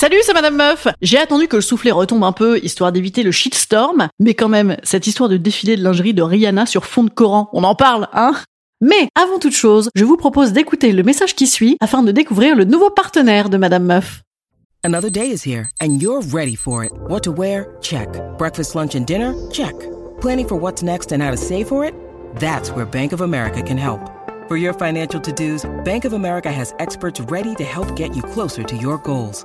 Salut, c'est Madame Meuf J'ai attendu que le soufflet retombe un peu, histoire d'éviter le shitstorm, mais quand même, cette histoire de défilé de lingerie de Rihanna sur fond de Coran, on en parle, hein? Mais, avant toute chose, je vous propose d'écouter le message qui suit afin de découvrir le nouveau partenaire de Madame Meuf. Another day is here, and you're ready for it. What to wear? Check. Breakfast, lunch, and dinner? Check. Planning for what's next and how to save for it? That's where Bank of America can help. For your financial to-dos, Bank of America has experts ready to help get you closer to your goals.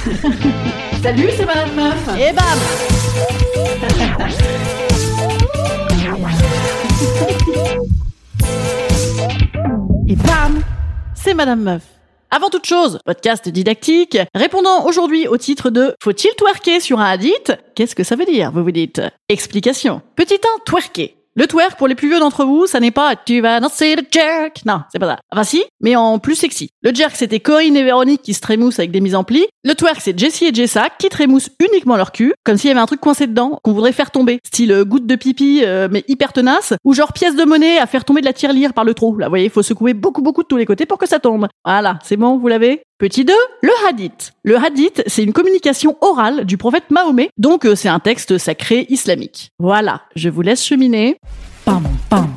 Salut, c'est Madame Meuf. Et bam Et bam C'est Madame Meuf. Avant toute chose, podcast didactique, répondant aujourd'hui au titre de Faut-il twerker sur un hadith Qu'est-ce que ça veut dire, vous vous dites? Explication. Petit 1, twerker. Le twerk, pour les plus vieux d'entre vous, ça n'est pas tu vas danser le jerk. Non, c'est pas ça. Enfin si, mais en plus sexy. Le jerk, c'était Corinne et Véronique qui se trémoussent avec des mises en pli. Le twerk, c'est Jessie et Jessa qui trémoussent uniquement leur cul, comme s'il y avait un truc coincé dedans qu'on voudrait faire tomber. Style euh, goutte de pipi, euh, mais hyper tenace. Ou genre pièce de monnaie à faire tomber de la tirelire par le trou. Là, vous voyez, il faut secouer beaucoup beaucoup de tous les côtés pour que ça tombe. Voilà, c'est bon, vous l'avez? Petit 2, le hadith. Le hadith, c'est une communication orale du prophète Mahomet, donc euh, c'est un texte sacré islamique. Voilà, je vous laisse cheminer. Pam, pam,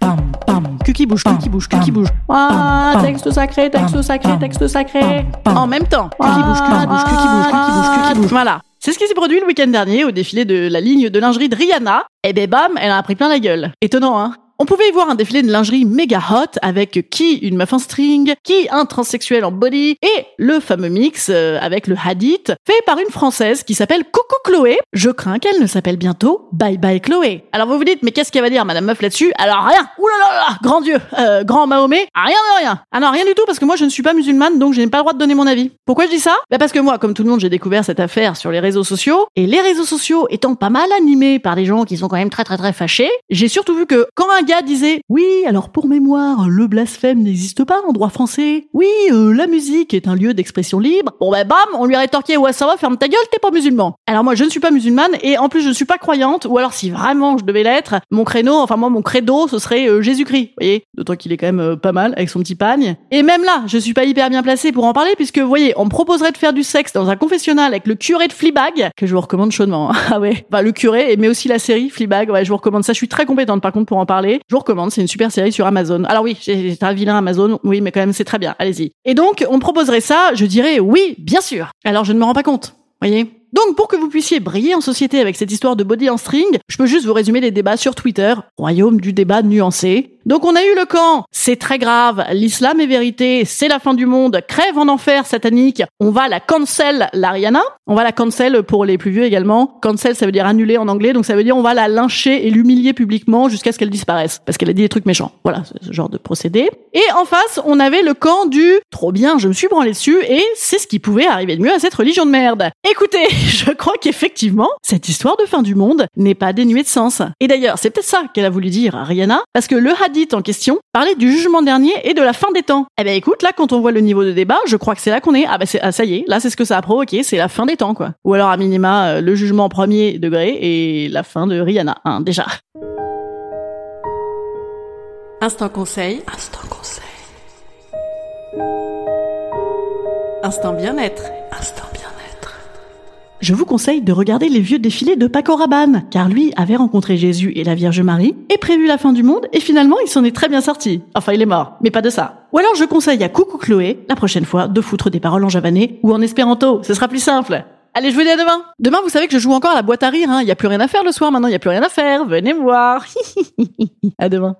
pam, pam. Cul qui bouge, cul qui bouge, cul qui bouge. Ah, texte sacré, texte sacré, texte sacré. En même temps. Cul qui bouge, cul qui bouge, qui bouge, qui bouge, qui bouge. Voilà. C'est ce qui s'est produit le week-end dernier au défilé de la ligne de lingerie de Rihanna. Et ben bam, elle en a pris plein la gueule. Étonnant, hein? On pouvait y voir un défilé de lingerie méga hot avec qui une meuf en string, qui un transsexuel en body et le fameux mix euh, avec le hadith fait par une française qui s'appelle Coucou Chloé. Je crains qu'elle ne s'appelle bientôt Bye Bye Chloé. Alors vous vous dites mais qu'est-ce qu'elle va dire madame meuf là-dessus? Alors rien. Là, grand Dieu, euh, grand Mahomet, rien de rien. Ah non, rien du tout parce que moi je ne suis pas musulmane donc je n'ai pas le droit de donner mon avis. Pourquoi je dis ça? Bah parce que moi comme tout le monde j'ai découvert cette affaire sur les réseaux sociaux et les réseaux sociaux étant pas mal animés par des gens qui sont quand même très très très fâchés, j'ai surtout vu que quand un disait oui alors pour mémoire le blasphème n'existe pas en droit français. Oui euh, la musique est un lieu d'expression libre. Bon bah bam on lui a rétorqué ouais ça va ferme ta gueule t'es pas musulman. Alors moi je ne suis pas musulmane et en plus je ne suis pas croyante. Ou alors si vraiment je devais l'être mon créneau enfin moi mon credo ce serait euh, Jésus-Christ vous voyez. D'autant qu'il est quand même euh, pas mal avec son petit pagne. Et même là je suis pas hyper bien placée pour en parler puisque vous voyez on me proposerait de faire du sexe dans un confessionnal avec le curé de Fleabag que je vous recommande chaudement ah ouais. Bah le curé mais aussi la série Fleabag. Ouais je vous recommande ça. Je suis très compétente par contre pour en parler je vous recommande c'est une super série sur Amazon. Alors oui, c'est un vilain Amazon, oui, mais quand même c'est très bien. Allez-y. Et donc, on proposerait ça, je dirais oui, bien sûr. Alors je ne me rends pas compte, voyez. Donc pour que vous puissiez briller en société avec cette histoire de body en string, je peux juste vous résumer les débats sur Twitter, royaume du débat nuancé. Donc on a eu le camp, c'est très grave, l'islam est vérité, c'est la fin du monde, crève en enfer satanique, on va la cancel l'Ariana, on va la cancel pour les plus vieux également. Cancel ça veut dire annuler en anglais, donc ça veut dire on va la lyncher et l'humilier publiquement jusqu'à ce qu'elle disparaisse, parce qu'elle a dit des trucs méchants. Voilà, ce genre de procédé. Et en face, on avait le camp du trop bien, je me suis branlé dessus et c'est ce qui pouvait arriver de mieux à cette religion de merde. Écoutez, je crois qu'effectivement, cette histoire de fin du monde n'est pas dénuée de sens. Et d'ailleurs, c'est peut-être ça qu'elle a voulu dire à Rihanna, parce que le hadith en question parlait du jugement dernier et de la fin des temps. Eh ben écoute, là quand on voit le niveau de débat, je crois que c'est là qu'on est. Ah ben c'est ah, ça y est, là c'est ce que ça a provoqué, c'est la fin des temps quoi. Ou alors à minima euh, le jugement premier degré et la fin de Rihanna, hein, déjà. Instant conseil. Instant Instant bien-être. Instant je vous conseille de regarder les vieux défilés de Paco Rabanne, car lui avait rencontré Jésus et la Vierge Marie, et prévu la fin du monde, et finalement il s'en est très bien sorti. Enfin il est mort, mais pas de ça. Ou alors je conseille à Coucou Chloé, la prochaine fois, de foutre des paroles en javanais ou en espéranto, ce sera plus simple. Allez, je vous dis à demain. Demain, vous savez que je joue encore à la boîte à rire, hein. Il y a plus rien à faire le soir maintenant, il y a plus rien à faire. Venez voir. à demain.